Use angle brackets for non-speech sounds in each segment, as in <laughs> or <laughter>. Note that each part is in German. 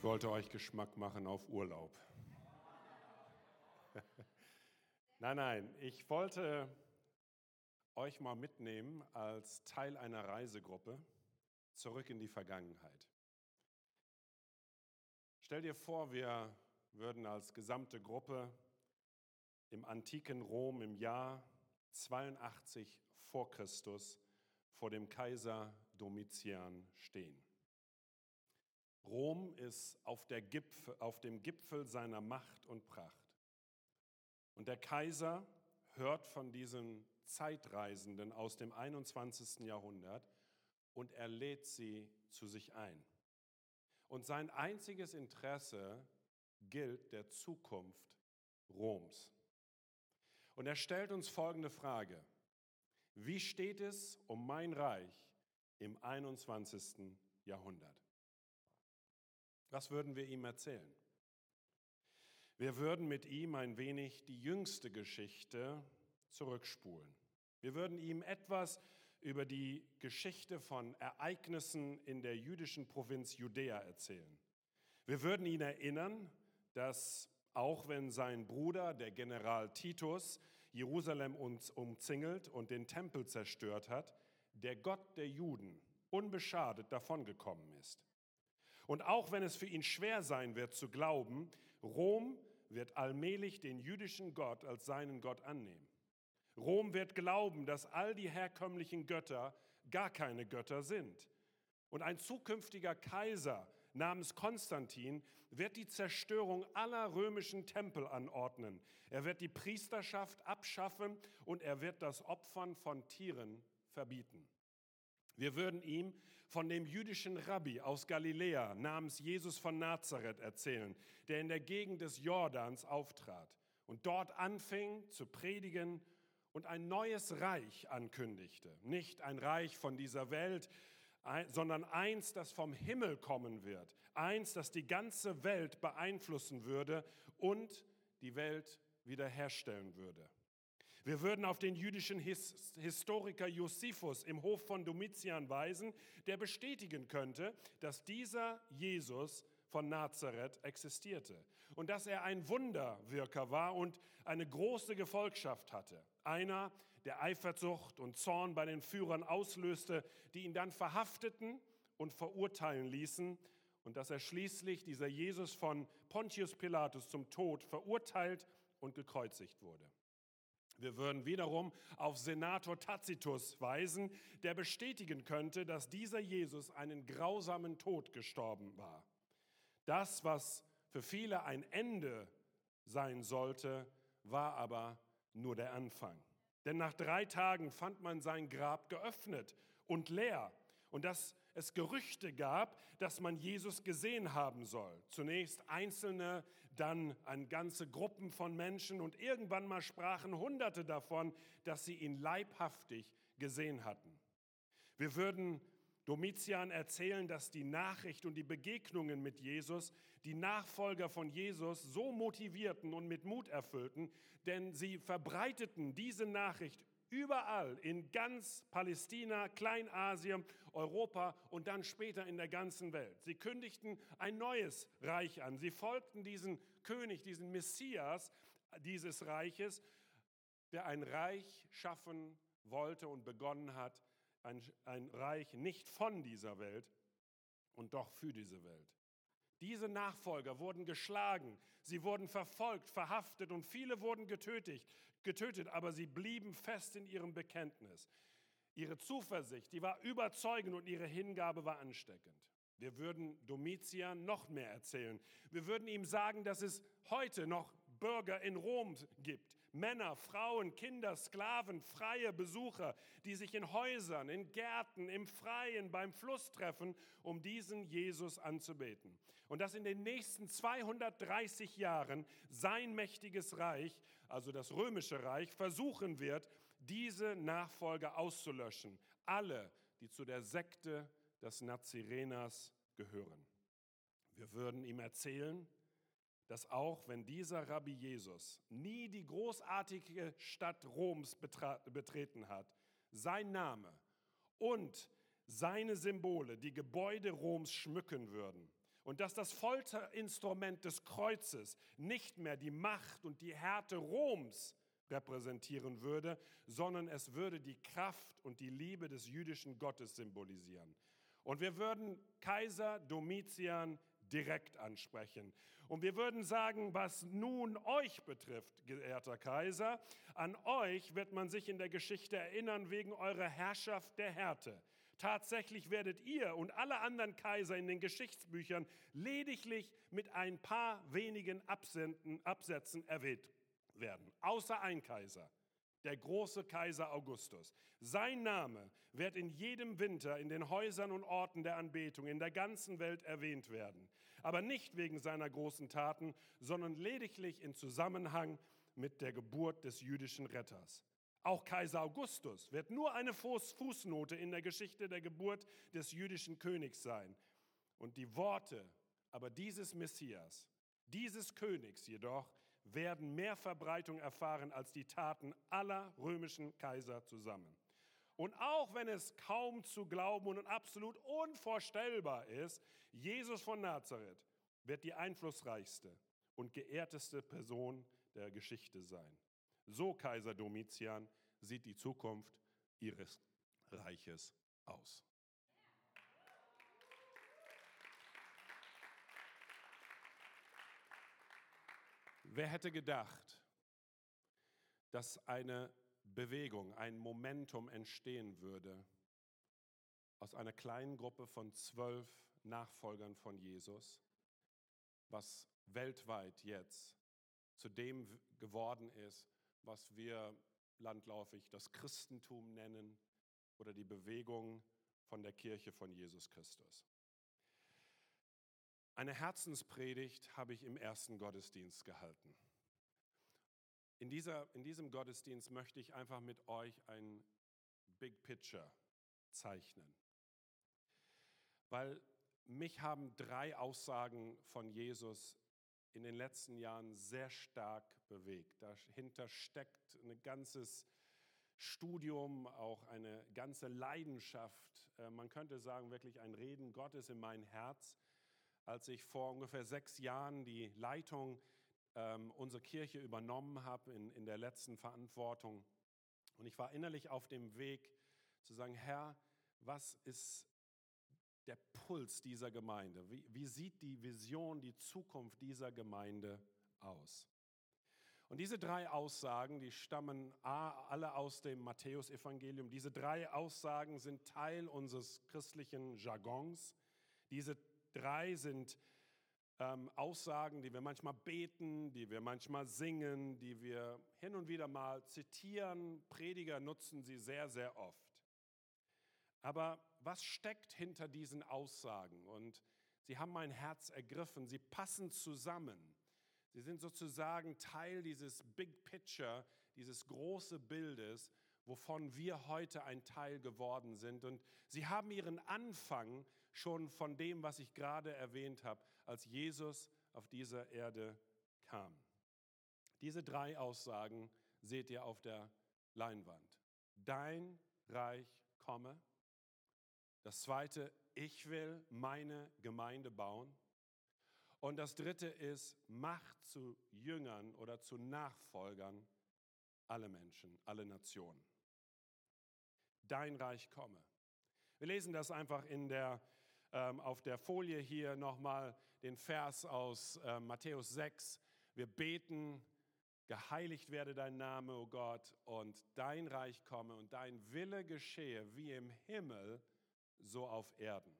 Ich wollte euch Geschmack machen auf Urlaub. <laughs> nein, nein, ich wollte euch mal mitnehmen als Teil einer Reisegruppe zurück in die Vergangenheit. Stell dir vor, wir würden als gesamte Gruppe im antiken Rom im Jahr 82 vor Christus vor dem Kaiser Domitian stehen. Rom ist auf, Gipfel, auf dem Gipfel seiner Macht und Pracht. Und der Kaiser hört von diesen Zeitreisenden aus dem 21. Jahrhundert und er lädt sie zu sich ein. Und sein einziges Interesse gilt der Zukunft Roms. Und er stellt uns folgende Frage. Wie steht es um mein Reich im 21. Jahrhundert? Was würden wir ihm erzählen? Wir würden mit ihm ein wenig die jüngste Geschichte zurückspulen. Wir würden ihm etwas über die Geschichte von Ereignissen in der jüdischen Provinz Judäa erzählen. Wir würden ihn erinnern, dass auch wenn sein Bruder, der General Titus, Jerusalem uns umzingelt und den Tempel zerstört hat, der Gott der Juden unbeschadet davongekommen ist. Und auch wenn es für ihn schwer sein wird zu glauben, Rom wird allmählich den jüdischen Gott als seinen Gott annehmen. Rom wird glauben, dass all die herkömmlichen Götter gar keine Götter sind. Und ein zukünftiger Kaiser namens Konstantin wird die Zerstörung aller römischen Tempel anordnen. Er wird die Priesterschaft abschaffen und er wird das Opfern von Tieren verbieten. Wir würden ihm von dem jüdischen Rabbi aus Galiläa namens Jesus von Nazareth erzählen, der in der Gegend des Jordans auftrat und dort anfing zu predigen und ein neues Reich ankündigte. Nicht ein Reich von dieser Welt, sondern eins, das vom Himmel kommen wird. Eins, das die ganze Welt beeinflussen würde und die Welt wiederherstellen würde. Wir würden auf den jüdischen His Historiker Josephus im Hof von Domitian weisen, der bestätigen könnte, dass dieser Jesus von Nazareth existierte und dass er ein Wunderwirker war und eine große Gefolgschaft hatte. Einer, der Eifersucht und Zorn bei den Führern auslöste, die ihn dann verhafteten und verurteilen ließen und dass er schließlich, dieser Jesus von Pontius Pilatus, zum Tod verurteilt und gekreuzigt wurde. Wir würden wiederum auf Senator Tacitus weisen, der bestätigen könnte, dass dieser Jesus einen grausamen Tod gestorben war. Das, was für viele ein Ende sein sollte, war aber nur der Anfang. Denn nach drei Tagen fand man sein Grab geöffnet und leer. Und dass es Gerüchte gab, dass man Jesus gesehen haben soll. Zunächst Einzelne, dann an ganze Gruppen von Menschen und irgendwann mal sprachen Hunderte davon, dass sie ihn leibhaftig gesehen hatten. Wir würden Domitian erzählen, dass die Nachricht und die Begegnungen mit Jesus die Nachfolger von Jesus so motivierten und mit Mut erfüllten, denn sie verbreiteten diese Nachricht überall in ganz Palästina, Kleinasien, Europa und dann später in der ganzen Welt. Sie kündigten ein neues Reich an. Sie folgten diesen König, diesen Messias dieses Reiches, der ein Reich schaffen wollte und begonnen hat, ein, ein Reich nicht von dieser Welt und doch für diese Welt. Diese Nachfolger wurden geschlagen, sie wurden verfolgt, verhaftet und viele wurden getötet, getötet, aber sie blieben fest in ihrem Bekenntnis. Ihre Zuversicht, die war überzeugend und ihre Hingabe war ansteckend. Wir würden Domitian noch mehr erzählen. Wir würden ihm sagen, dass es heute noch Bürger in Rom gibt. Männer, Frauen, Kinder, Sklaven, freie Besucher, die sich in Häusern, in Gärten, im Freien, beim Fluss treffen, um diesen Jesus anzubeten. Und dass in den nächsten 230 Jahren sein mächtiges Reich, also das römische Reich, versuchen wird, diese Nachfolger auszulöschen. Alle, die zu der Sekte des Nazireners gehören. Wir würden ihm erzählen, dass auch wenn dieser Rabbi Jesus nie die großartige Stadt Roms betreten hat, sein Name und seine Symbole die Gebäude Roms schmücken würden und dass das Folterinstrument des Kreuzes nicht mehr die Macht und die Härte Roms repräsentieren würde, sondern es würde die Kraft und die Liebe des jüdischen Gottes symbolisieren. Und wir würden Kaiser Domitian direkt ansprechen. Und wir würden sagen, was nun euch betrifft, geehrter Kaiser, an euch wird man sich in der Geschichte erinnern wegen eurer Herrschaft der Härte. Tatsächlich werdet ihr und alle anderen Kaiser in den Geschichtsbüchern lediglich mit ein paar wenigen Absätzen erwähnt werden, außer ein Kaiser, der große Kaiser Augustus. Sein Name wird in jedem Winter in den Häusern und Orten der Anbetung in der ganzen Welt erwähnt werden, aber nicht wegen seiner großen Taten, sondern lediglich in Zusammenhang mit der Geburt des jüdischen Retters. Auch Kaiser Augustus wird nur eine Fußnote in der Geschichte der Geburt des jüdischen Königs sein. Und die Worte aber dieses Messias, dieses Königs jedoch, werden mehr Verbreitung erfahren als die Taten aller römischen Kaiser zusammen. Und auch wenn es kaum zu glauben und absolut unvorstellbar ist, Jesus von Nazareth wird die einflussreichste und geehrteste Person der Geschichte sein. So, Kaiser Domitian, sieht die Zukunft ihres Reiches aus. Wer hätte gedacht, dass eine Bewegung, ein Momentum entstehen würde aus einer kleinen Gruppe von zwölf Nachfolgern von Jesus, was weltweit jetzt zu dem geworden ist, was wir landläufig das Christentum nennen oder die Bewegung von der Kirche von Jesus Christus. Eine Herzenspredigt habe ich im ersten Gottesdienst gehalten. In, dieser, in diesem Gottesdienst möchte ich einfach mit euch ein Big Picture zeichnen. Weil mich haben drei Aussagen von Jesus in den letzten Jahren sehr stark bewegt. Dahinter steckt ein ganzes Studium, auch eine ganze Leidenschaft. Äh, man könnte sagen, wirklich ein Reden Gottes in mein Herz. Als ich vor ungefähr sechs Jahren die Leitung ähm, unserer Kirche übernommen habe in, in der letzten Verantwortung. Und ich war innerlich auf dem Weg zu sagen, Herr, was ist der Puls dieser Gemeinde? Wie, wie sieht die Vision, die Zukunft dieser Gemeinde aus? Und diese drei Aussagen, die stammen alle aus dem Matthäusevangelium. Diese drei Aussagen sind Teil unseres christlichen Jargons. Diese drei sind ähm, Aussagen, die wir manchmal beten, die wir manchmal singen, die wir hin und wieder mal zitieren. Prediger nutzen sie sehr, sehr oft. Aber was steckt hinter diesen Aussagen? Und sie haben mein Herz ergriffen, sie passen zusammen. Sie sind sozusagen Teil dieses Big Picture, dieses große Bildes, wovon wir heute ein Teil geworden sind. Und sie haben ihren Anfang schon von dem, was ich gerade erwähnt habe, als Jesus auf dieser Erde kam. Diese drei Aussagen seht ihr auf der Leinwand. Dein Reich komme. Das zweite, ich will meine Gemeinde bauen. Und das dritte ist, macht zu Jüngern oder zu Nachfolgern alle Menschen, alle Nationen. Dein Reich komme. Wir lesen das einfach in der, ähm, auf der Folie hier nochmal, den Vers aus äh, Matthäus 6. Wir beten, geheiligt werde dein Name, o oh Gott, und dein Reich komme und dein Wille geschehe wie im Himmel, so auf Erden.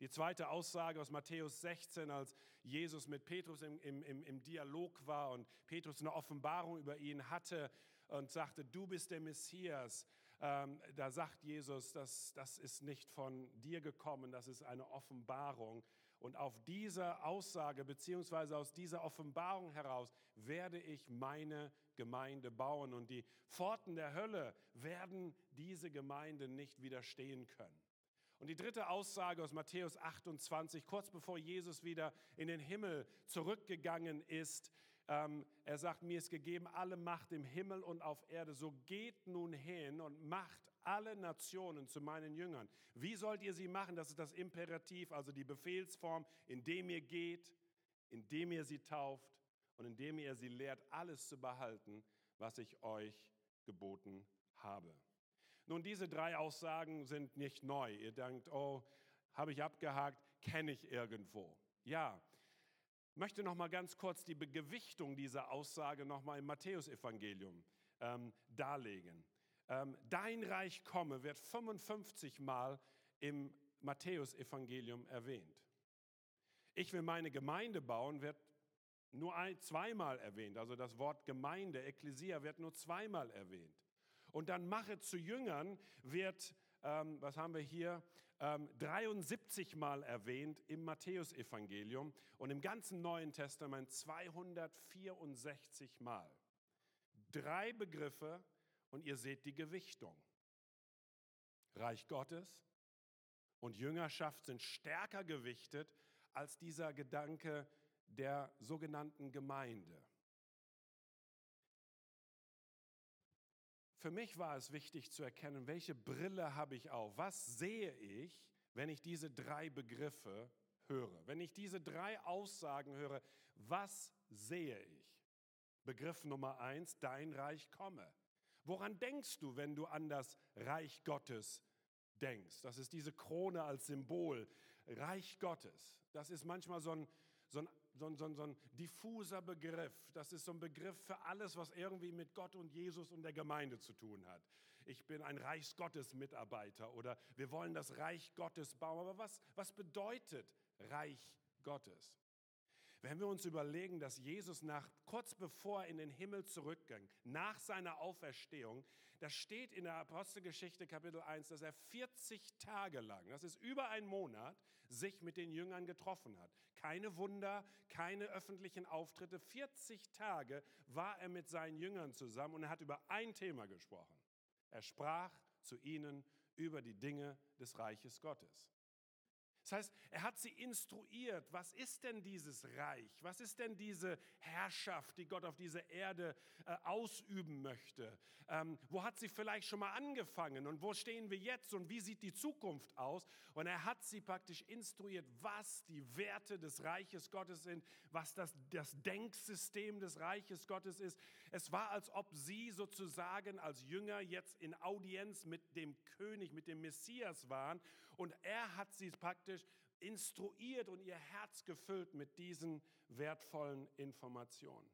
Die zweite Aussage aus Matthäus 16, als Jesus mit Petrus im, im, im Dialog war und Petrus eine Offenbarung über ihn hatte und sagte, du bist der Messias. Ähm, da sagt Jesus, das, das ist nicht von dir gekommen, das ist eine Offenbarung. Und auf dieser Aussage beziehungsweise aus dieser Offenbarung heraus werde ich meine Gemeinde bauen und die Pforten der Hölle werden diese Gemeinde nicht widerstehen können. Und die dritte Aussage aus Matthäus 28, kurz bevor Jesus wieder in den Himmel zurückgegangen ist, ähm, er sagt, mir ist gegeben alle Macht im Himmel und auf Erde. So geht nun hin und macht alle Nationen zu meinen Jüngern. Wie sollt ihr sie machen? Das ist das Imperativ, also die Befehlsform, indem ihr geht, indem ihr sie tauft und indem ihr sie lehrt, alles zu behalten, was ich euch geboten habe. Nun, diese drei Aussagen sind nicht neu. Ihr denkt, oh, habe ich abgehakt, kenne ich irgendwo. Ja, möchte noch mal ganz kurz die Gewichtung dieser Aussage noch mal im Matthäusevangelium ähm, darlegen. Ähm, Dein Reich komme wird 55 Mal im Matthäusevangelium erwähnt. Ich will meine Gemeinde bauen, wird nur ein, zweimal erwähnt. Also das Wort Gemeinde, Ekklesia, wird nur zweimal erwähnt. Und dann mache zu Jüngern wird, ähm, was haben wir hier, ähm, 73 Mal erwähnt im Matthäusevangelium und im ganzen Neuen Testament 264 Mal. Drei Begriffe und ihr seht die Gewichtung. Reich Gottes und Jüngerschaft sind stärker gewichtet als dieser Gedanke der sogenannten Gemeinde. Für mich war es wichtig zu erkennen, welche Brille habe ich auf? Was sehe ich, wenn ich diese drei Begriffe höre? Wenn ich diese drei Aussagen höre, was sehe ich? Begriff Nummer eins, dein Reich komme. Woran denkst du, wenn du an das Reich Gottes denkst? Das ist diese Krone als Symbol. Reich Gottes. Das ist manchmal so ein, so ein so ein, so, so ein diffuser Begriff. Das ist so ein Begriff für alles, was irgendwie mit Gott und Jesus und der Gemeinde zu tun hat. Ich bin ein Reichsgottes-Mitarbeiter oder wir wollen das Reich Gottes bauen. Aber was, was bedeutet Reich Gottes? Wenn wir uns überlegen, dass Jesus nach, kurz bevor er in den Himmel zurückging, nach seiner Auferstehung, das steht in der Apostelgeschichte Kapitel 1, dass er 40 Tage lang, das ist über einen Monat, sich mit den Jüngern getroffen hat. Keine Wunder, keine öffentlichen Auftritte. 40 Tage war er mit seinen Jüngern zusammen und er hat über ein Thema gesprochen. Er sprach zu ihnen über die Dinge des Reiches Gottes. Das heißt, er hat sie instruiert, was ist denn dieses Reich? Was ist denn diese Herrschaft, die Gott auf dieser Erde äh, ausüben möchte? Ähm, wo hat sie vielleicht schon mal angefangen und wo stehen wir jetzt und wie sieht die Zukunft aus? Und er hat sie praktisch instruiert, was die Werte des Reiches Gottes sind, was das, das Denksystem des Reiches Gottes ist. Es war, als ob sie sozusagen als Jünger jetzt in Audienz mit dem König, mit dem Messias waren und er hat sie praktisch instruiert und ihr Herz gefüllt mit diesen wertvollen Informationen.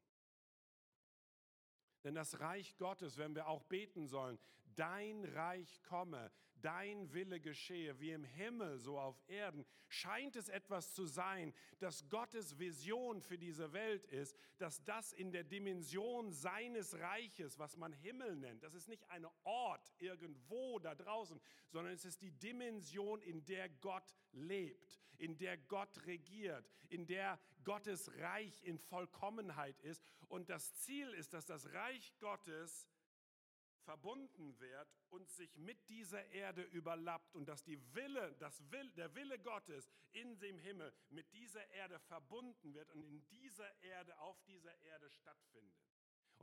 Denn das Reich Gottes, wenn wir auch beten sollen, dein Reich komme, dein Wille geschehe, wie im Himmel, so auf Erden, scheint es etwas zu sein, dass Gottes Vision für diese Welt ist, dass das in der Dimension seines Reiches, was man Himmel nennt, das ist nicht ein Ort irgendwo da draußen, sondern es ist die Dimension, in der Gott lebt, in der Gott regiert, in der Gottes Reich in Vollkommenheit ist. Und das Ziel ist, dass das Reich Gottes verbunden wird und sich mit dieser Erde überlappt und dass die Wille, das Will, der Wille Gottes in dem Himmel mit dieser Erde verbunden wird und in dieser Erde, auf dieser Erde stattfindet.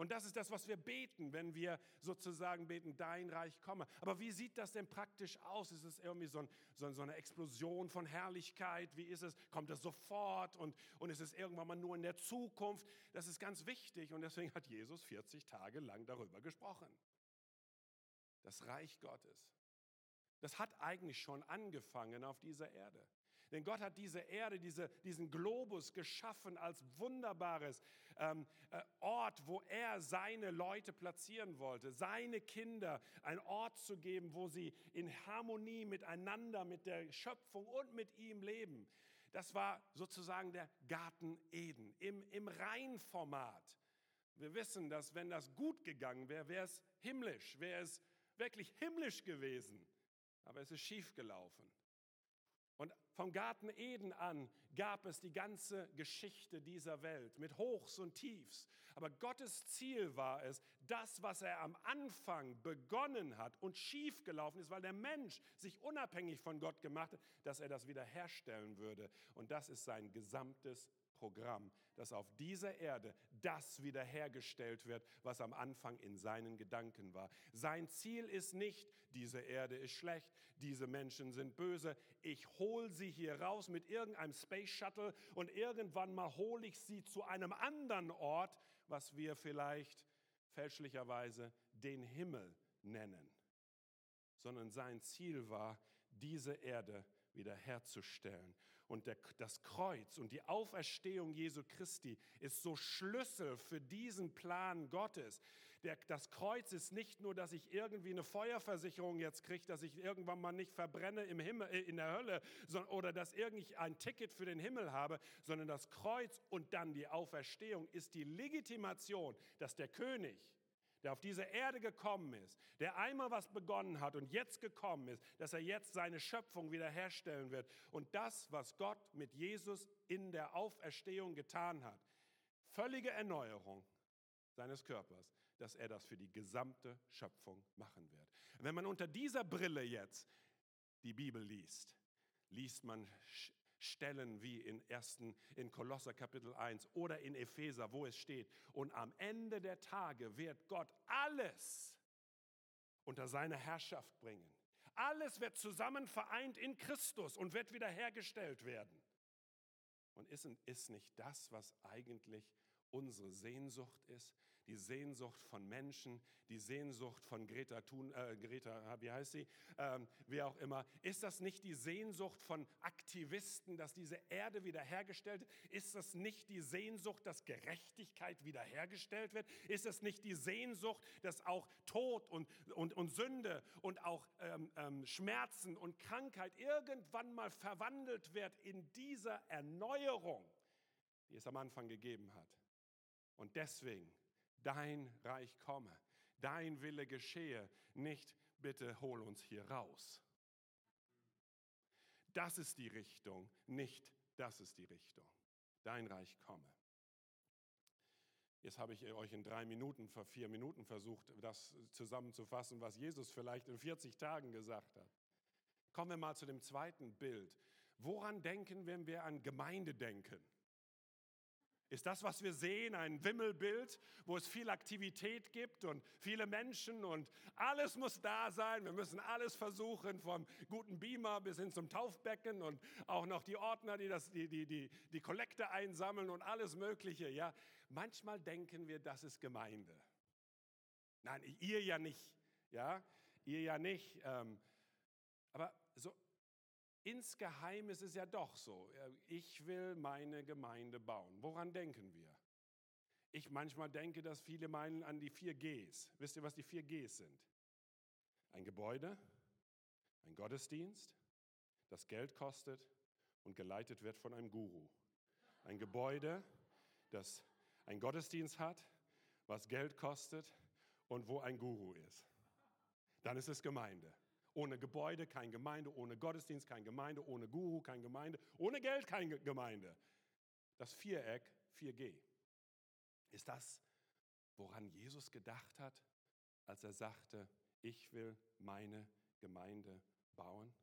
Und das ist das, was wir beten, wenn wir sozusagen beten, dein Reich komme. Aber wie sieht das denn praktisch aus? Ist es irgendwie so, ein, so, so eine Explosion von Herrlichkeit? Wie ist es? Kommt es sofort und, und ist es irgendwann mal nur in der Zukunft? Das ist ganz wichtig und deswegen hat Jesus 40 Tage lang darüber gesprochen das Reich Gottes. Das hat eigentlich schon angefangen auf dieser Erde. Denn Gott hat diese Erde, diese, diesen Globus geschaffen als wunderbares ähm, äh, Ort, wo er seine Leute platzieren wollte, seine Kinder, ein Ort zu geben, wo sie in Harmonie miteinander, mit der Schöpfung und mit ihm leben. Das war sozusagen der Garten Eden im, im Reinformat. Wir wissen, dass wenn das gut gegangen wäre, wäre es himmlisch, wäre es wirklich himmlisch gewesen, aber es ist schief gelaufen. Und vom Garten Eden an gab es die ganze Geschichte dieser Welt mit Hochs und Tiefs. Aber Gottes Ziel war es, das, was er am Anfang begonnen hat und schief gelaufen ist, weil der Mensch sich unabhängig von Gott gemacht hat, dass er das wieder herstellen würde. Und das ist sein gesamtes Programm, dass auf dieser Erde das wiederhergestellt wird, was am Anfang in seinen Gedanken war. Sein Ziel ist nicht, diese Erde ist schlecht, diese Menschen sind böse, ich hole sie hier raus mit irgendeinem Space Shuttle und irgendwann mal hole ich sie zu einem anderen Ort, was wir vielleicht fälschlicherweise den Himmel nennen. Sondern sein Ziel war, diese Erde wiederherzustellen. Und der, das Kreuz und die Auferstehung Jesu Christi ist so Schlüssel für diesen Plan Gottes. Der, das Kreuz ist nicht nur, dass ich irgendwie eine Feuerversicherung jetzt kriege, dass ich irgendwann mal nicht verbrenne im Himmel, äh, in der Hölle sondern, oder dass ich ein Ticket für den Himmel habe, sondern das Kreuz und dann die Auferstehung ist die Legitimation, dass der König, der auf diese Erde gekommen ist, der einmal was begonnen hat und jetzt gekommen ist, dass er jetzt seine Schöpfung wiederherstellen wird. Und das, was Gott mit Jesus in der Auferstehung getan hat, völlige Erneuerung seines Körpers, dass er das für die gesamte Schöpfung machen wird. Wenn man unter dieser Brille jetzt die Bibel liest, liest man Stellen wie in, ersten, in Kolosser Kapitel 1 oder in Epheser, wo es steht, und am Ende der Tage wird Gott alles unter seine Herrschaft bringen. Alles wird zusammen vereint in Christus und wird wiederhergestellt werden. Und ist, ist nicht das, was eigentlich unsere Sehnsucht ist? Die Sehnsucht von Menschen, die Sehnsucht von Greta, Thun, äh, Greta wie heißt sie, ähm, wie auch immer. Ist das nicht die Sehnsucht von Aktivisten, dass diese Erde wiederhergestellt wird? Ist das nicht die Sehnsucht, dass Gerechtigkeit wiederhergestellt wird? Ist das nicht die Sehnsucht, dass auch Tod und, und, und Sünde und auch ähm, ähm, Schmerzen und Krankheit irgendwann mal verwandelt wird in dieser Erneuerung, die es am Anfang gegeben hat? Und deswegen dein Reich komme, dein Wille geschehe, nicht bitte hol uns hier raus. Das ist die Richtung, nicht das ist die Richtung. Dein Reich komme. Jetzt habe ich euch in drei Minuten, vor vier Minuten versucht, das zusammenzufassen, was Jesus vielleicht in 40 Tagen gesagt hat. Kommen wir mal zu dem zweiten Bild. Woran denken, wenn wir an Gemeinde denken? Ist das, was wir sehen, ein Wimmelbild, wo es viel Aktivität gibt und viele Menschen und alles muss da sein. Wir müssen alles versuchen, vom guten Beamer bis hin zum Taufbecken und auch noch die Ordner, die das, die, die, die, die Kollekte einsammeln und alles Mögliche. Ja, manchmal denken wir, das ist Gemeinde. Nein, ihr ja nicht. Ja, ihr ja nicht. Ähm, aber so Insgeheim ist es ja doch so, ich will meine Gemeinde bauen. Woran denken wir? Ich manchmal denke, dass viele meinen an die vier Gs. Wisst ihr, was die vier Gs sind? Ein Gebäude, ein Gottesdienst, das Geld kostet und geleitet wird von einem Guru. Ein Gebäude, das ein Gottesdienst hat, was Geld kostet und wo ein Guru ist. Dann ist es Gemeinde. Ohne Gebäude kein Gemeinde, ohne Gottesdienst kein Gemeinde, ohne Guru kein Gemeinde, ohne Geld keine Gemeinde. Das Viereck 4G. Ist das, woran Jesus gedacht hat, als er sagte, ich will meine Gemeinde bauen?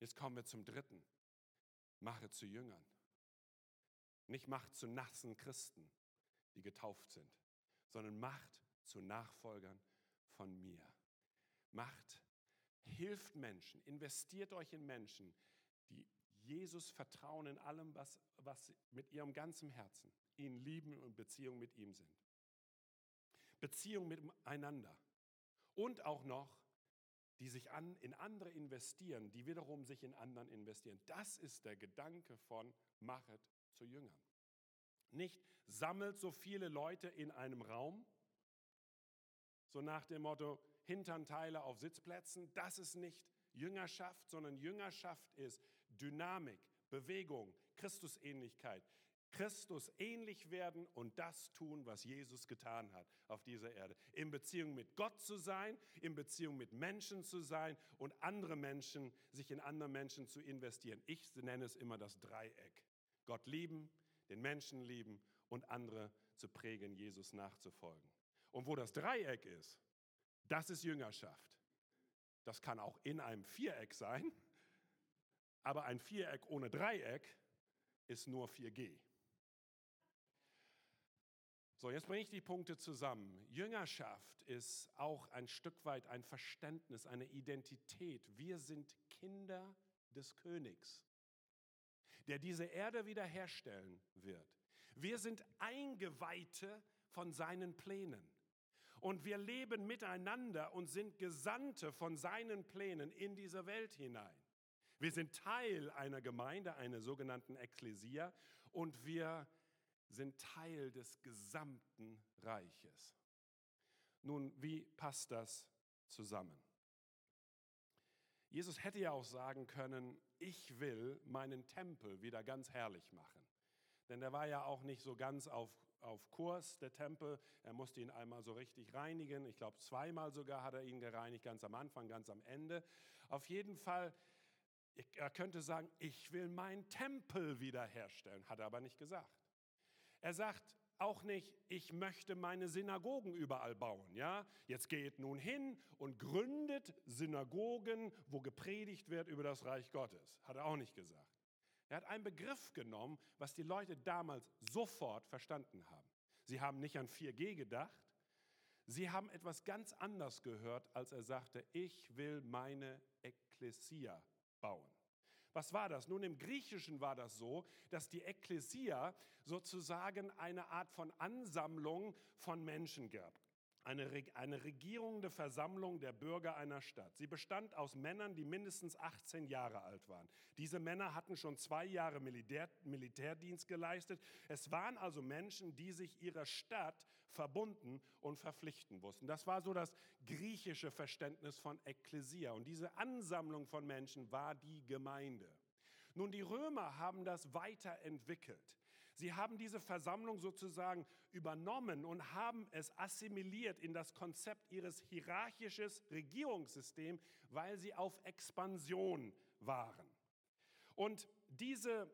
Jetzt kommen wir zum dritten. Mache zu Jüngern. Nicht macht zu nassen Christen, die getauft sind, sondern macht zu Nachfolgern von mir. Macht Hilft Menschen, investiert euch in Menschen, die Jesus vertrauen in allem, was, was mit ihrem ganzen Herzen, ihn lieben und Beziehung mit ihm sind. Beziehung miteinander. Und auch noch, die sich an, in andere investieren, die wiederum sich in anderen investieren. Das ist der Gedanke von Machet zu Jüngern. Nicht sammelt so viele Leute in einem Raum, so nach dem Motto, Hinternteile auf Sitzplätzen. Das ist nicht Jüngerschaft, sondern Jüngerschaft ist Dynamik, Bewegung, Christusähnlichkeit. Christus ähnlich werden und das tun, was Jesus getan hat auf dieser Erde. In Beziehung mit Gott zu sein, in Beziehung mit Menschen zu sein und andere Menschen, sich in andere Menschen zu investieren. Ich nenne es immer das Dreieck. Gott lieben, den Menschen lieben und andere zu prägen, Jesus nachzufolgen. Und wo das Dreieck ist, das ist Jüngerschaft. Das kann auch in einem Viereck sein, aber ein Viereck ohne Dreieck ist nur 4G. So, jetzt bringe ich die Punkte zusammen. Jüngerschaft ist auch ein Stück weit ein Verständnis, eine Identität. Wir sind Kinder des Königs, der diese Erde wiederherstellen wird. Wir sind Eingeweihte von seinen Plänen. Und wir leben miteinander und sind Gesandte von seinen Plänen in diese Welt hinein. Wir sind Teil einer Gemeinde, einer sogenannten Ekklesia, und wir sind Teil des gesamten Reiches. Nun, wie passt das zusammen? Jesus hätte ja auch sagen können, ich will meinen Tempel wieder ganz herrlich machen. Denn der war ja auch nicht so ganz auf, auf Kurs, der Tempel. Er musste ihn einmal so richtig reinigen. Ich glaube, zweimal sogar hat er ihn gereinigt, ganz am Anfang, ganz am Ende. Auf jeden Fall, er könnte sagen, ich will meinen Tempel wiederherstellen, hat er aber nicht gesagt. Er sagt auch nicht, ich möchte meine Synagogen überall bauen. Ja? Jetzt geht nun hin und gründet Synagogen, wo gepredigt wird über das Reich Gottes. Hat er auch nicht gesagt. Er hat einen Begriff genommen, was die Leute damals sofort verstanden haben. Sie haben nicht an 4G gedacht. Sie haben etwas ganz anders gehört, als er sagte, ich will meine Ekklesia bauen. Was war das? Nun, im Griechischen war das so, dass die Ekklesia sozusagen eine Art von Ansammlung von Menschen gab eine, eine regierende Versammlung der Bürger einer Stadt. Sie bestand aus Männern, die mindestens 18 Jahre alt waren. Diese Männer hatten schon zwei Jahre Militär, Militärdienst geleistet. Es waren also Menschen, die sich ihrer Stadt verbunden und verpflichten wussten. Das war so das griechische Verständnis von Ekklesia. Und diese Ansammlung von Menschen war die Gemeinde. Nun, die Römer haben das weiterentwickelt. Sie haben diese Versammlung sozusagen übernommen und haben es assimiliert in das Konzept ihres hierarchischen Regierungssystems, weil sie auf Expansion waren. Und diese,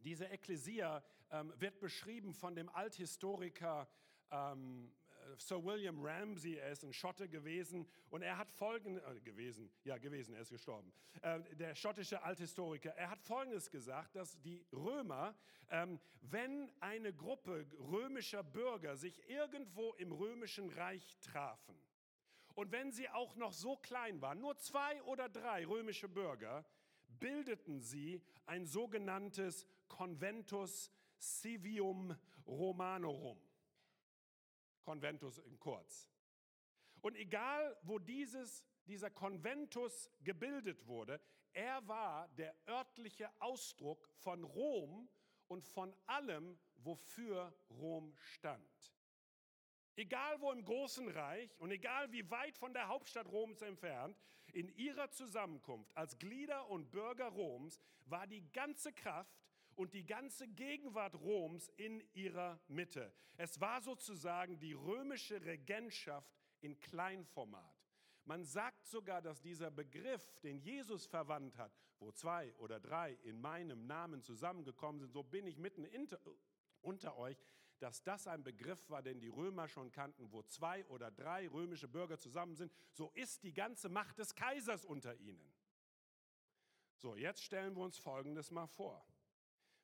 diese Ekklesia ähm, wird beschrieben von dem Althistoriker ähm, Sir William Ramsey, er ist ein Schotte gewesen und er hat folgendes, äh, gewesen, ja gewesen, er ist gestorben, äh, der schottische Althistoriker, er hat folgendes gesagt, dass die Römer, ähm, wenn eine Gruppe römischer Bürger sich irgendwo im römischen Reich trafen und wenn sie auch noch so klein waren, nur zwei oder drei römische Bürger, bildeten sie ein sogenanntes Conventus Civium Romanorum. Conventus in kurz. Und egal, wo dieses, dieser Conventus gebildet wurde, er war der örtliche Ausdruck von Rom und von allem, wofür Rom stand. Egal wo im großen Reich und egal wie weit von der Hauptstadt Roms entfernt, in ihrer Zusammenkunft als Glieder und Bürger Roms war die ganze Kraft und die ganze Gegenwart Roms in ihrer Mitte. Es war sozusagen die römische Regentschaft in Kleinformat. Man sagt sogar, dass dieser Begriff, den Jesus verwandt hat, wo zwei oder drei in meinem Namen zusammengekommen sind, so bin ich mitten unter euch, dass das ein Begriff war, den die Römer schon kannten, wo zwei oder drei römische Bürger zusammen sind, so ist die ganze Macht des Kaisers unter ihnen. So, jetzt stellen wir uns Folgendes mal vor.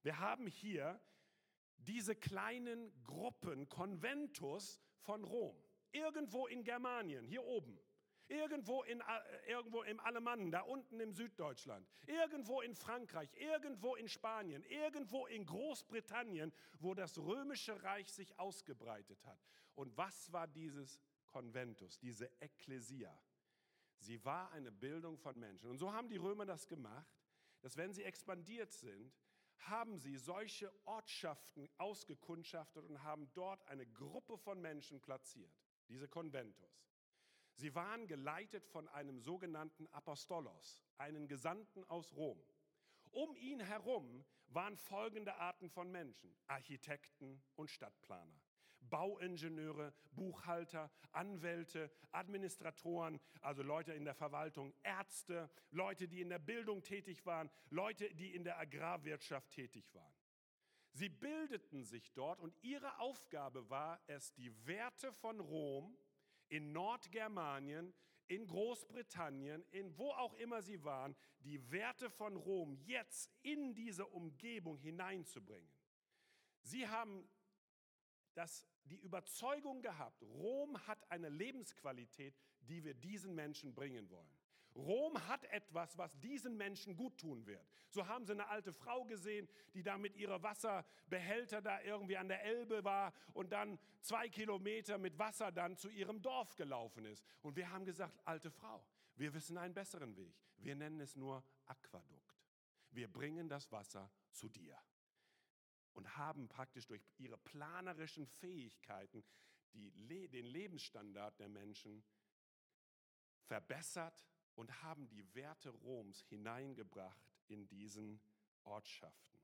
Wir haben hier diese kleinen Gruppen, Conventus von Rom, irgendwo in Germanien, hier oben. Irgendwo, in, äh, irgendwo im Alemannen, da unten im Süddeutschland, irgendwo in Frankreich, irgendwo in Spanien, irgendwo in Großbritannien, wo das römische Reich sich ausgebreitet hat. Und was war dieses Conventus, diese Ekklesia? Sie war eine Bildung von Menschen. Und so haben die Römer das gemacht, dass wenn sie expandiert sind, haben sie solche Ortschaften ausgekundschaftet und haben dort eine Gruppe von Menschen platziert, diese Conventus. Sie waren geleitet von einem sogenannten Apostolos, einen Gesandten aus Rom. Um ihn herum waren folgende Arten von Menschen, Architekten und Stadtplaner. Bauingenieure, Buchhalter, Anwälte, Administratoren, also Leute in der Verwaltung, Ärzte, Leute, die in der Bildung tätig waren, Leute, die in der Agrarwirtschaft tätig waren. Sie bildeten sich dort und ihre Aufgabe war es, die Werte von Rom in Nordgermanien, in Großbritannien, in wo auch immer sie waren, die Werte von Rom jetzt in diese Umgebung hineinzubringen. Sie haben das, die Überzeugung gehabt, Rom hat eine Lebensqualität, die wir diesen Menschen bringen wollen. Rom hat etwas, was diesen Menschen gut tun wird. So haben sie eine alte Frau gesehen, die da mit ihrer Wasserbehälter da irgendwie an der Elbe war und dann zwei Kilometer mit Wasser dann zu ihrem Dorf gelaufen ist. Und wir haben gesagt, alte Frau, wir wissen einen besseren Weg. Wir nennen es nur Aquadukt. Wir bringen das Wasser zu dir und haben praktisch durch ihre planerischen Fähigkeiten die, den Lebensstandard der Menschen verbessert und haben die Werte Roms hineingebracht in diesen Ortschaften.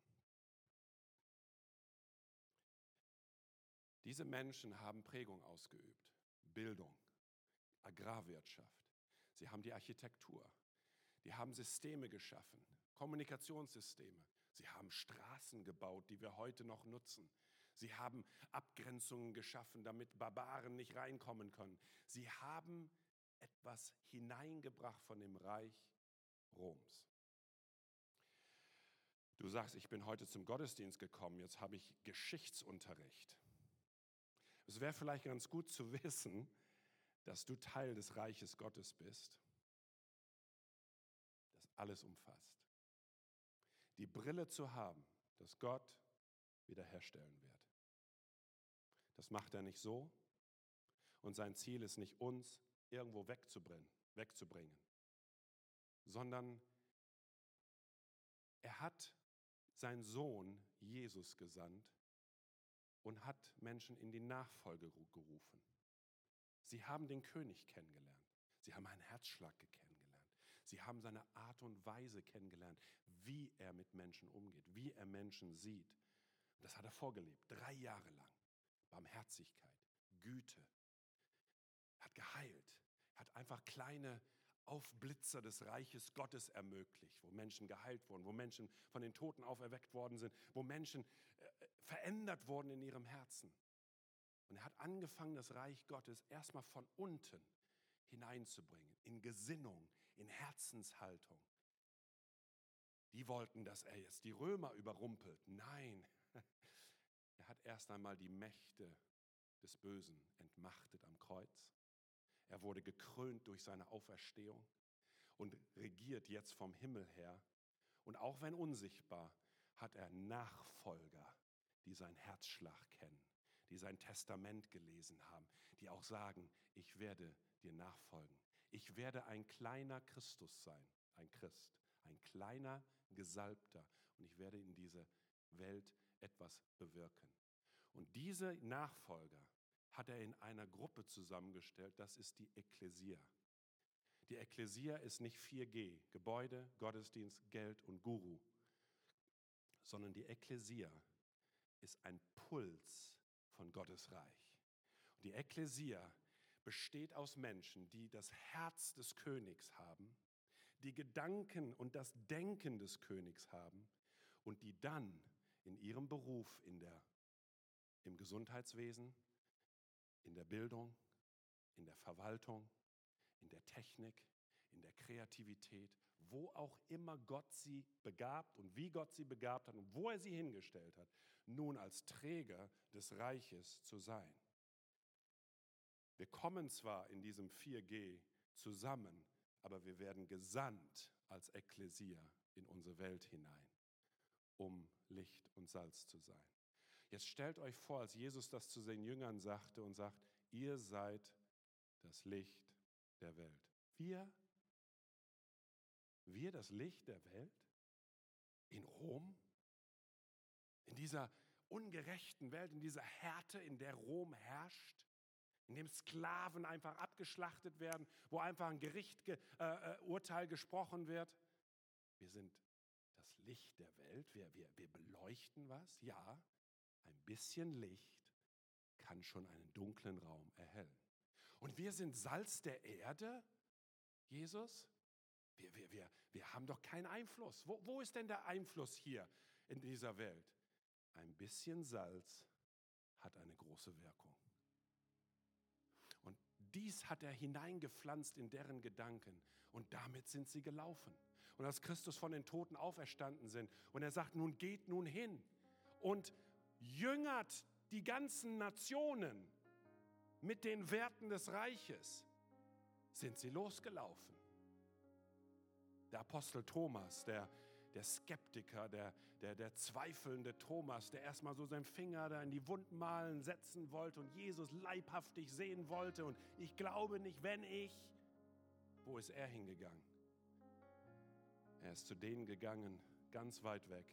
Diese Menschen haben Prägung ausgeübt, Bildung, Agrarwirtschaft. Sie haben die Architektur. Die haben Systeme geschaffen, Kommunikationssysteme. Sie haben Straßen gebaut, die wir heute noch nutzen. Sie haben Abgrenzungen geschaffen, damit Barbaren nicht reinkommen können. Sie haben etwas hineingebracht von dem Reich Roms. Du sagst, ich bin heute zum Gottesdienst gekommen, jetzt habe ich Geschichtsunterricht. Es wäre vielleicht ganz gut zu <laughs> wissen, dass du Teil des Reiches Gottes bist, das alles umfasst. Die Brille zu haben, dass Gott wiederherstellen wird. Das macht er nicht so. Und sein Ziel ist nicht uns irgendwo wegzubringen, wegzubringen, sondern er hat seinen Sohn Jesus gesandt und hat Menschen in die Nachfolge gerufen. Sie haben den König kennengelernt. Sie haben einen Herzschlag kennengelernt. Sie haben seine Art und Weise kennengelernt, wie er mit Menschen umgeht, wie er Menschen sieht. Das hat er vorgelebt, drei Jahre lang. Barmherzigkeit, Güte, hat geheilt, hat einfach kleine Aufblitzer des Reiches Gottes ermöglicht, wo Menschen geheilt wurden, wo Menschen von den Toten auferweckt worden sind, wo Menschen äh, verändert wurden in ihrem Herzen. Und er hat angefangen, das Reich Gottes erstmal von unten hineinzubringen, in Gesinnung, in Herzenshaltung. Die wollten, dass er jetzt die Römer überrumpelt. Nein, <laughs> er hat erst einmal die Mächte des Bösen entmachtet am Kreuz. Er wurde gekrönt durch seine Auferstehung und regiert jetzt vom Himmel her. Und auch wenn unsichtbar, hat er Nachfolger, die seinen Herzschlag kennen, die sein Testament gelesen haben, die auch sagen, ich werde dir nachfolgen. Ich werde ein kleiner Christus sein, ein Christ, ein kleiner Gesalbter. Und ich werde in dieser Welt etwas bewirken. Und diese Nachfolger hat er in einer Gruppe zusammengestellt, das ist die Ekklesia. Die Ekklesia ist nicht 4G, Gebäude, Gottesdienst, Geld und Guru, sondern die Ekklesia ist ein Puls von Gottes Reich. Die Ekklesia besteht aus Menschen, die das Herz des Königs haben, die Gedanken und das Denken des Königs haben und die dann in ihrem Beruf in der, im Gesundheitswesen, in der Bildung, in der Verwaltung, in der Technik, in der Kreativität, wo auch immer Gott sie begabt und wie Gott sie begabt hat und wo er sie hingestellt hat, nun als Träger des Reiches zu sein. Wir kommen zwar in diesem 4G zusammen, aber wir werden gesandt als Ekklesia in unsere Welt hinein, um Licht und Salz zu sein. Jetzt stellt euch vor, als Jesus das zu seinen Jüngern sagte und sagt, ihr seid das Licht der Welt. Wir, wir das Licht der Welt? In Rom? In dieser ungerechten Welt, in dieser Härte, in der Rom herrscht? In dem Sklaven einfach abgeschlachtet werden, wo einfach ein Gerichtsurteil äh, äh gesprochen wird. Wir sind das Licht der Welt, wir, wir, wir beleuchten was, ja, ein bisschen Licht kann schon einen dunklen Raum erhellen. Und wir sind Salz der Erde, Jesus? Wir, wir, wir, wir haben doch keinen Einfluss. Wo, wo ist denn der Einfluss hier in dieser Welt? Ein bisschen Salz hat eine große Wirkung. Dies hat er hineingepflanzt in deren Gedanken. Und damit sind sie gelaufen. Und als Christus von den Toten auferstanden sind und er sagt, nun geht nun hin und jüngert die ganzen Nationen mit den Werten des Reiches sind sie losgelaufen. Der Apostel Thomas, der, der Skeptiker, der, der, der zweifelnde Thomas, der erstmal so seinen Finger da in die Wundmalen setzen wollte und Jesus leibhaftig sehen wollte. Und ich glaube nicht, wenn ich. Wo ist er hingegangen? Er ist zu denen gegangen, ganz weit weg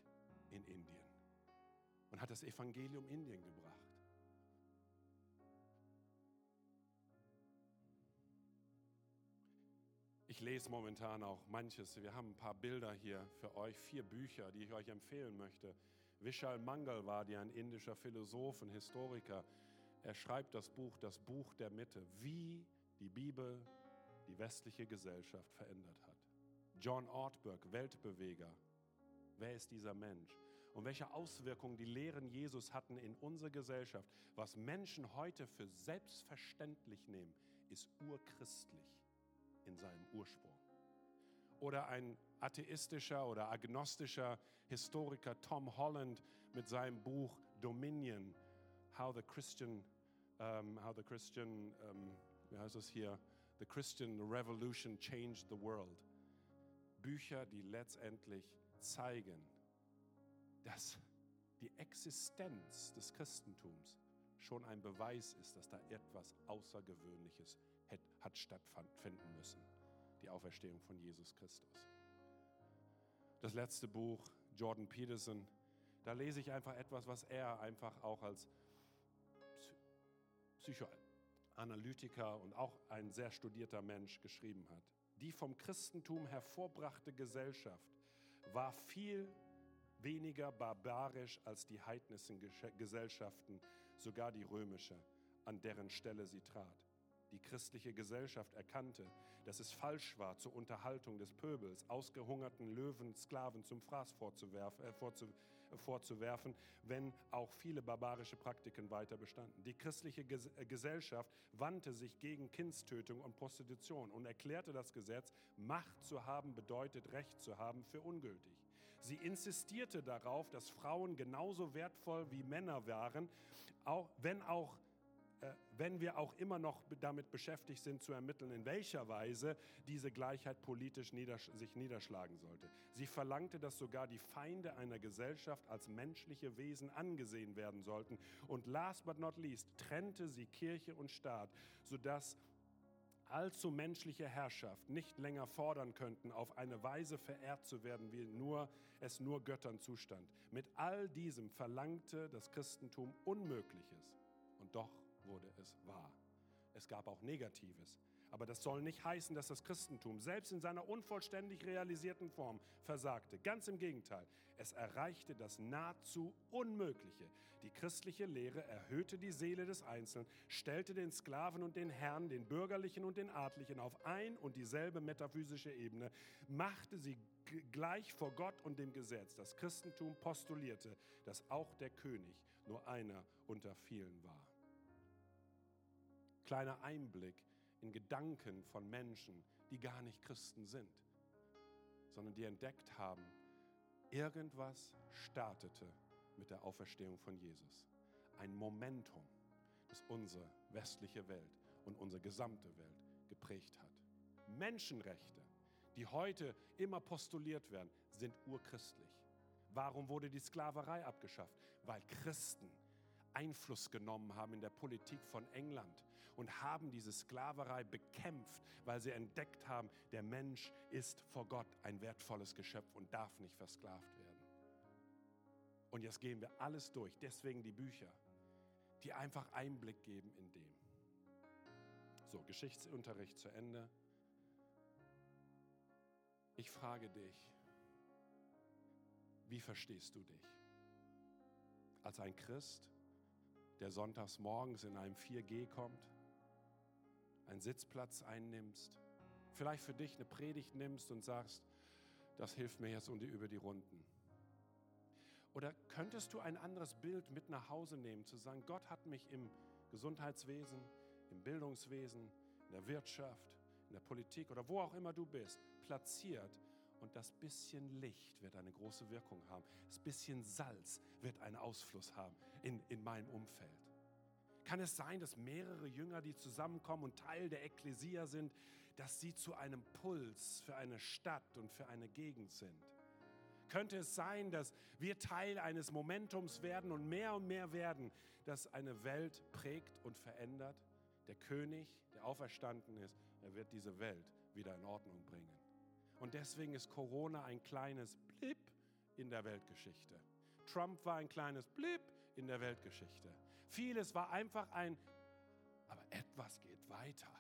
in Indien und hat das Evangelium Indien gebracht. Ich lese momentan auch manches. Wir haben ein paar Bilder hier für euch, vier Bücher, die ich euch empfehlen möchte. Vishal Mangalwadi, ein indischer Philosoph und Historiker, er schreibt das Buch, das Buch der Mitte, wie die Bibel die westliche Gesellschaft verändert hat. John Ortberg, Weltbeweger. Wer ist dieser Mensch? Und welche Auswirkungen die Lehren Jesus hatten in unserer Gesellschaft. Was Menschen heute für selbstverständlich nehmen, ist urchristlich in seinem Ursprung. Oder ein atheistischer oder agnostischer Historiker Tom Holland mit seinem Buch Dominion, How the Christian, um, how the Christian, um, wie heißt es hier, The Christian Revolution Changed the World. Bücher, die letztendlich zeigen, dass die Existenz des Christentums schon ein Beweis ist, dass da etwas Außergewöhnliches hat stattfinden müssen, die Auferstehung von Jesus Christus. Das letzte Buch, Jordan Peterson, da lese ich einfach etwas, was er einfach auch als Psychoanalytiker und auch ein sehr studierter Mensch geschrieben hat. Die vom Christentum hervorbrachte Gesellschaft war viel weniger barbarisch als die heidnischen Gesellschaften, sogar die römische, an deren Stelle sie trat die christliche Gesellschaft erkannte, dass es falsch war, zur Unterhaltung des Pöbels ausgehungerten Löwen, Sklaven zum Fraß vorzuwerfen, äh, vorzu, äh, vorzuwerfen, wenn auch viele barbarische Praktiken weiter bestanden. Die christliche Ges äh, Gesellschaft wandte sich gegen Kindstötung und Prostitution und erklärte das Gesetz, Macht zu haben bedeutet Recht zu haben, für ungültig. Sie insistierte darauf, dass Frauen genauso wertvoll wie Männer waren, auch, wenn auch wenn wir auch immer noch damit beschäftigt sind zu ermitteln, in welcher Weise diese Gleichheit politisch nieders sich niederschlagen sollte. Sie verlangte, dass sogar die Feinde einer Gesellschaft als menschliche Wesen angesehen werden sollten. Und last but not least trennte sie Kirche und Staat, sodass allzu menschliche Herrschaft nicht länger fordern könnten, auf eine Weise verehrt zu werden, wie nur, es nur Göttern zustand. Mit all diesem verlangte das Christentum Unmögliches. Und doch wurde es wahr. Es gab auch Negatives. Aber das soll nicht heißen, dass das Christentum selbst in seiner unvollständig realisierten Form versagte. Ganz im Gegenteil. Es erreichte das nahezu Unmögliche. Die christliche Lehre erhöhte die Seele des Einzelnen, stellte den Sklaven und den Herrn, den Bürgerlichen und den Adlichen auf ein und dieselbe metaphysische Ebene, machte sie gleich vor Gott und dem Gesetz. Das Christentum postulierte, dass auch der König nur einer unter vielen war kleiner Einblick in Gedanken von Menschen, die gar nicht Christen sind, sondern die entdeckt haben, irgendwas startete mit der Auferstehung von Jesus. Ein Momentum, das unsere westliche Welt und unsere gesamte Welt geprägt hat. Menschenrechte, die heute immer postuliert werden, sind urchristlich. Warum wurde die Sklaverei abgeschafft? Weil Christen Einfluss genommen haben in der Politik von England und haben diese Sklaverei bekämpft, weil sie entdeckt haben, der Mensch ist vor Gott ein wertvolles Geschöpf und darf nicht versklavt werden. Und jetzt gehen wir alles durch, deswegen die Bücher, die einfach Einblick geben in dem. So, Geschichtsunterricht zu Ende. Ich frage dich, wie verstehst du dich? Als ein Christ, der sonntags morgens in einem 4G kommt? Einen Sitzplatz einnimmst, vielleicht für dich eine Predigt nimmst und sagst, das hilft mir jetzt über die Runden. Oder könntest du ein anderes Bild mit nach Hause nehmen, zu sagen, Gott hat mich im Gesundheitswesen, im Bildungswesen, in der Wirtschaft, in der Politik oder wo auch immer du bist, platziert Und das bisschen Licht wird eine große Wirkung haben. Das bisschen Salz wird einen Ausfluss haben in, in meinem Umfeld. Kann es sein, dass mehrere Jünger, die zusammenkommen und Teil der Ekklesia sind, dass sie zu einem Puls für eine Stadt und für eine Gegend sind? Könnte es sein, dass wir Teil eines Momentums werden und mehr und mehr werden, das eine Welt prägt und verändert? Der König, der auferstanden ist, er wird diese Welt wieder in Ordnung bringen. Und deswegen ist Corona ein kleines Blip in der Weltgeschichte. Trump war ein kleines Blip in der Weltgeschichte. Vieles war einfach ein, aber etwas geht weiter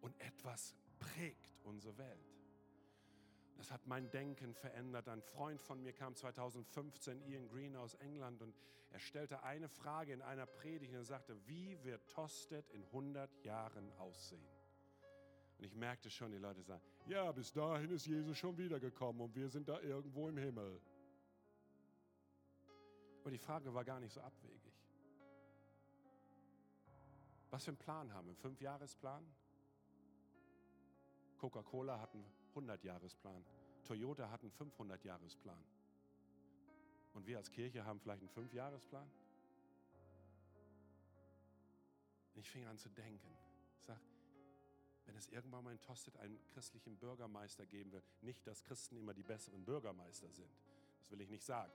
und etwas prägt unsere Welt. Das hat mein Denken verändert. Ein Freund von mir kam 2015, Ian Green aus England, und er stellte eine Frage in einer Predigt und er sagte, wie wird Tosted in 100 Jahren aussehen? Und ich merkte schon, die Leute sagen, ja, bis dahin ist Jesus schon wiedergekommen und wir sind da irgendwo im Himmel. Aber die Frage war gar nicht so abwegig. Was für einen Plan haben wir? Einen Fünfjahresplan? Coca-Cola hat einen 100-Jahresplan. Toyota hat einen 500-Jahresplan. Und wir als Kirche haben vielleicht einen Fünfjahresplan? Ich fing an zu denken. Ich sag, wenn es irgendwann mal in Tostet einen christlichen Bürgermeister geben will, nicht, dass Christen immer die besseren Bürgermeister sind, das will ich nicht sagen.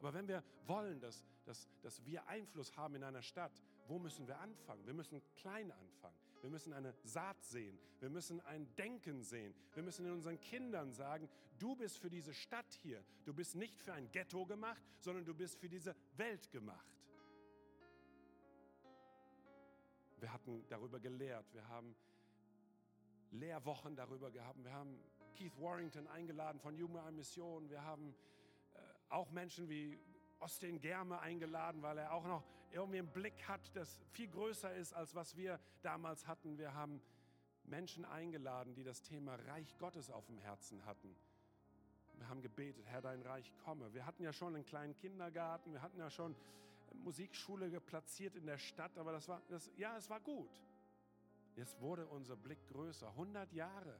Aber wenn wir wollen, dass, dass, dass wir Einfluss haben in einer Stadt, wo müssen wir anfangen? Wir müssen klein anfangen. Wir müssen eine Saat sehen. Wir müssen ein Denken sehen. Wir müssen in unseren Kindern sagen, du bist für diese Stadt hier. Du bist nicht für ein Ghetto gemacht, sondern du bist für diese Welt gemacht. Wir hatten darüber gelehrt. Wir haben Lehrwochen darüber gehabt. Wir haben Keith Warrington eingeladen von Jugendliche Mission. Wir haben äh, auch Menschen wie Austin Germe eingeladen, weil er auch noch irgendwie einen Blick hat, das viel größer ist, als was wir damals hatten. Wir haben Menschen eingeladen, die das Thema Reich Gottes auf dem Herzen hatten. Wir haben gebetet, Herr, dein Reich komme. Wir hatten ja schon einen kleinen Kindergarten, wir hatten ja schon Musikschule platziert in der Stadt, aber das war, das, ja, es war gut. Jetzt wurde unser Blick größer. 100 Jahre.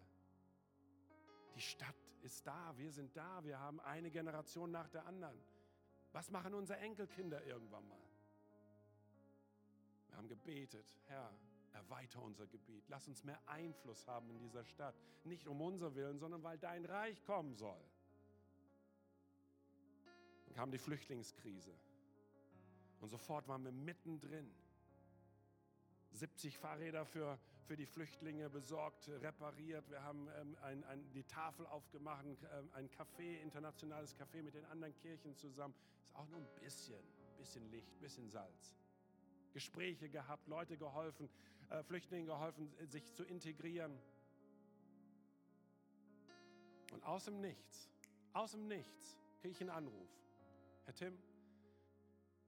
Die Stadt ist da, wir sind da, wir haben eine Generation nach der anderen. Was machen unsere Enkelkinder irgendwann mal? Wir haben gebetet, Herr, erweiter unser Gebiet. Lass uns mehr Einfluss haben in dieser Stadt. Nicht um unser Willen, sondern weil dein Reich kommen soll. Dann kam die Flüchtlingskrise. Und sofort waren wir mittendrin. 70 Fahrräder für, für die Flüchtlinge besorgt, repariert. Wir haben ähm, ein, ein, die Tafel aufgemacht, ähm, ein Café, internationales Café mit den anderen Kirchen zusammen. Ist auch nur ein bisschen, bisschen Licht, bisschen Salz. Gespräche gehabt, Leute geholfen, äh, Flüchtlingen geholfen, äh, sich zu integrieren. Und aus dem Nichts, aus dem Nichts kriege ich einen Anruf. Herr Tim,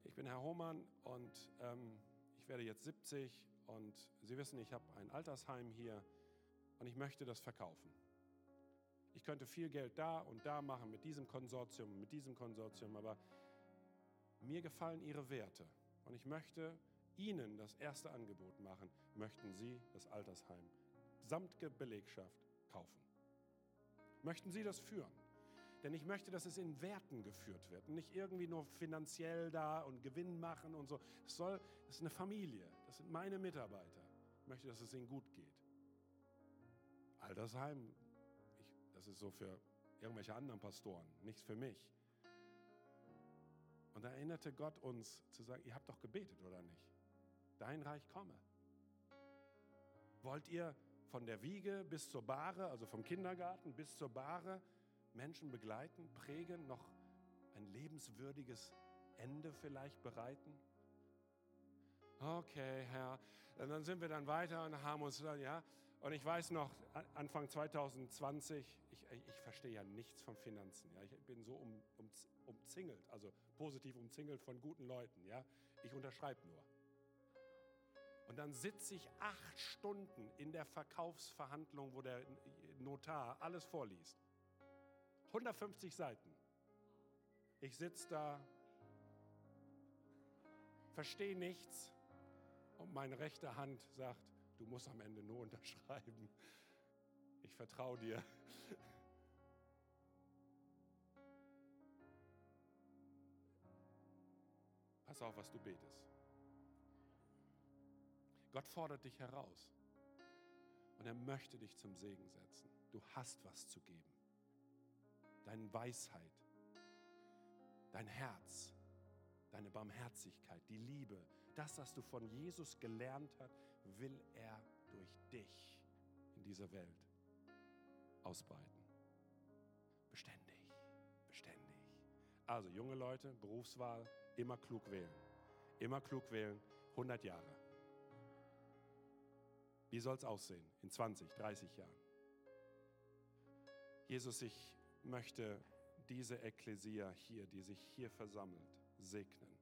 ich bin Herr Hohmann und ähm, ich werde jetzt 70 und Sie wissen, ich habe ein Altersheim hier und ich möchte das verkaufen. Ich könnte viel Geld da und da machen mit diesem Konsortium, mit diesem Konsortium, aber mir gefallen Ihre Werte und ich möchte Ihnen das erste Angebot machen. Möchten Sie das Altersheim samt Belegschaft kaufen? Möchten Sie das führen? Denn ich möchte, dass es in Werten geführt wird. Nicht irgendwie nur finanziell da und Gewinn machen und so. Es soll, es ist eine Familie. Das sind meine Mitarbeiter. Ich möchte, dass es ihnen gut geht. Altersheim, ich, das ist so für irgendwelche anderen Pastoren, nichts für mich. Und da erinnerte Gott uns zu sagen, ihr habt doch gebetet, oder nicht? Dein Reich komme. Wollt ihr von der Wiege bis zur Bahre, also vom Kindergarten bis zur Bahre, Menschen begleiten, prägen, noch ein lebenswürdiges Ende vielleicht bereiten? Okay, Herr. Und dann sind wir dann weiter und haben uns dann, ja. Und ich weiß noch, Anfang 2020, ich, ich verstehe ja nichts von Finanzen. Ja. Ich bin so um, um, umzingelt, also positiv umzingelt von guten Leuten. Ja. Ich unterschreibe nur. Und dann sitze ich acht Stunden in der Verkaufsverhandlung, wo der Notar alles vorliest. 150 Seiten. Ich sitze da, verstehe nichts und meine rechte Hand sagt, du musst am Ende nur unterschreiben. Ich vertraue dir. Pass auf, was du betest. Gott fordert dich heraus und er möchte dich zum Segen setzen. Du hast was zu geben. Deine Weisheit, dein Herz, deine Barmherzigkeit, die Liebe, das, was du von Jesus gelernt hast, will er durch dich in dieser Welt ausbreiten. Beständig, beständig. Also junge Leute, Berufswahl, immer klug wählen. Immer klug wählen, 100 Jahre. Wie soll es aussehen in 20, 30 Jahren? Jesus, ich möchte diese Ekklesia hier, die sich hier versammelt, segnen.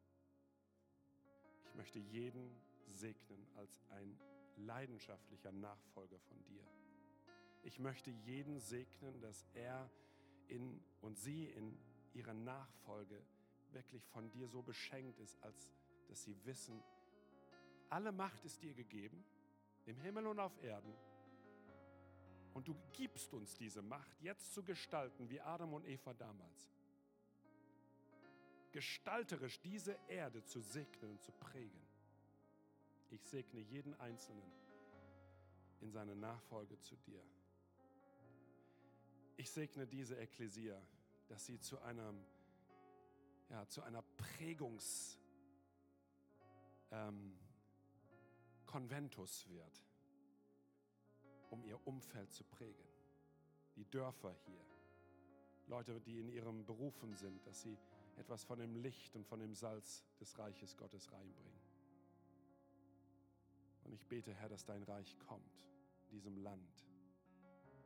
Ich möchte jeden segnen als ein leidenschaftlicher Nachfolger von dir. Ich möchte jeden segnen, dass er in, und sie in ihrer Nachfolge wirklich von dir so beschenkt ist, als dass sie wissen, alle Macht ist dir gegeben, im Himmel und auf Erden. Und du gibst uns diese Macht, jetzt zu gestalten, wie Adam und Eva damals. Gestalterisch diese Erde zu segnen und zu prägen. Ich segne jeden Einzelnen in seiner Nachfolge zu dir. Ich segne diese Ekklesia, dass sie zu einem, ja, zu einer Prägungs, ähm, Konventus wird, um ihr Umfeld zu prägen. Die Dörfer hier, Leute, die in ihrem Berufen sind, dass sie etwas von dem Licht und von dem Salz des Reiches Gottes reinbringen. Und ich bete, Herr, dass dein Reich kommt in diesem Land.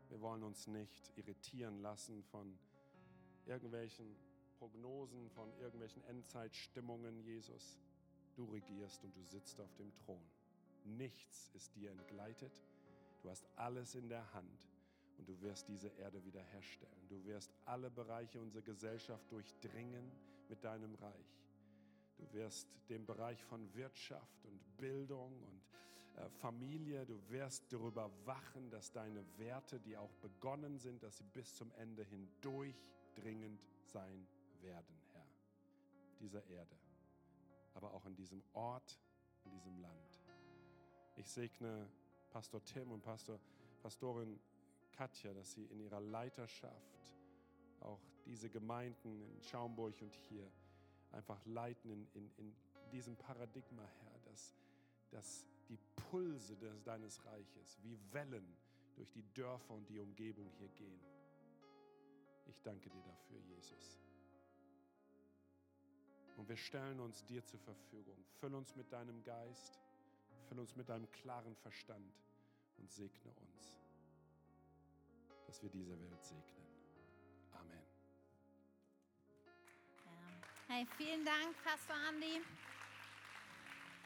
Wir wollen uns nicht irritieren lassen von irgendwelchen Prognosen, von irgendwelchen Endzeitstimmungen, Jesus. Du regierst und du sitzt auf dem Thron. Nichts ist dir entgleitet. Du hast alles in der Hand und du wirst diese Erde wiederherstellen. Du wirst alle Bereiche unserer Gesellschaft durchdringen mit deinem Reich. Du wirst den Bereich von Wirtschaft und Bildung und äh, Familie, du wirst darüber wachen, dass deine Werte, die auch begonnen sind, dass sie bis zum Ende hin durchdringend sein werden, Herr, dieser Erde, aber auch in diesem Ort, in diesem Land. Ich segne Pastor Tim und Pastor, Pastorin Katja, dass sie in ihrer Leiterschaft auch diese Gemeinden in Schaumburg und hier einfach leiten in, in, in diesem Paradigma, Herr, dass, dass die Pulse des, deines Reiches wie Wellen durch die Dörfer und die Umgebung hier gehen. Ich danke dir dafür, Jesus. Und wir stellen uns dir zur Verfügung. Füll uns mit deinem Geist, füll uns mit deinem klaren Verstand und segne uns, dass wir diese Welt segnen. Amen. Hey, vielen Dank, Pastor Andi.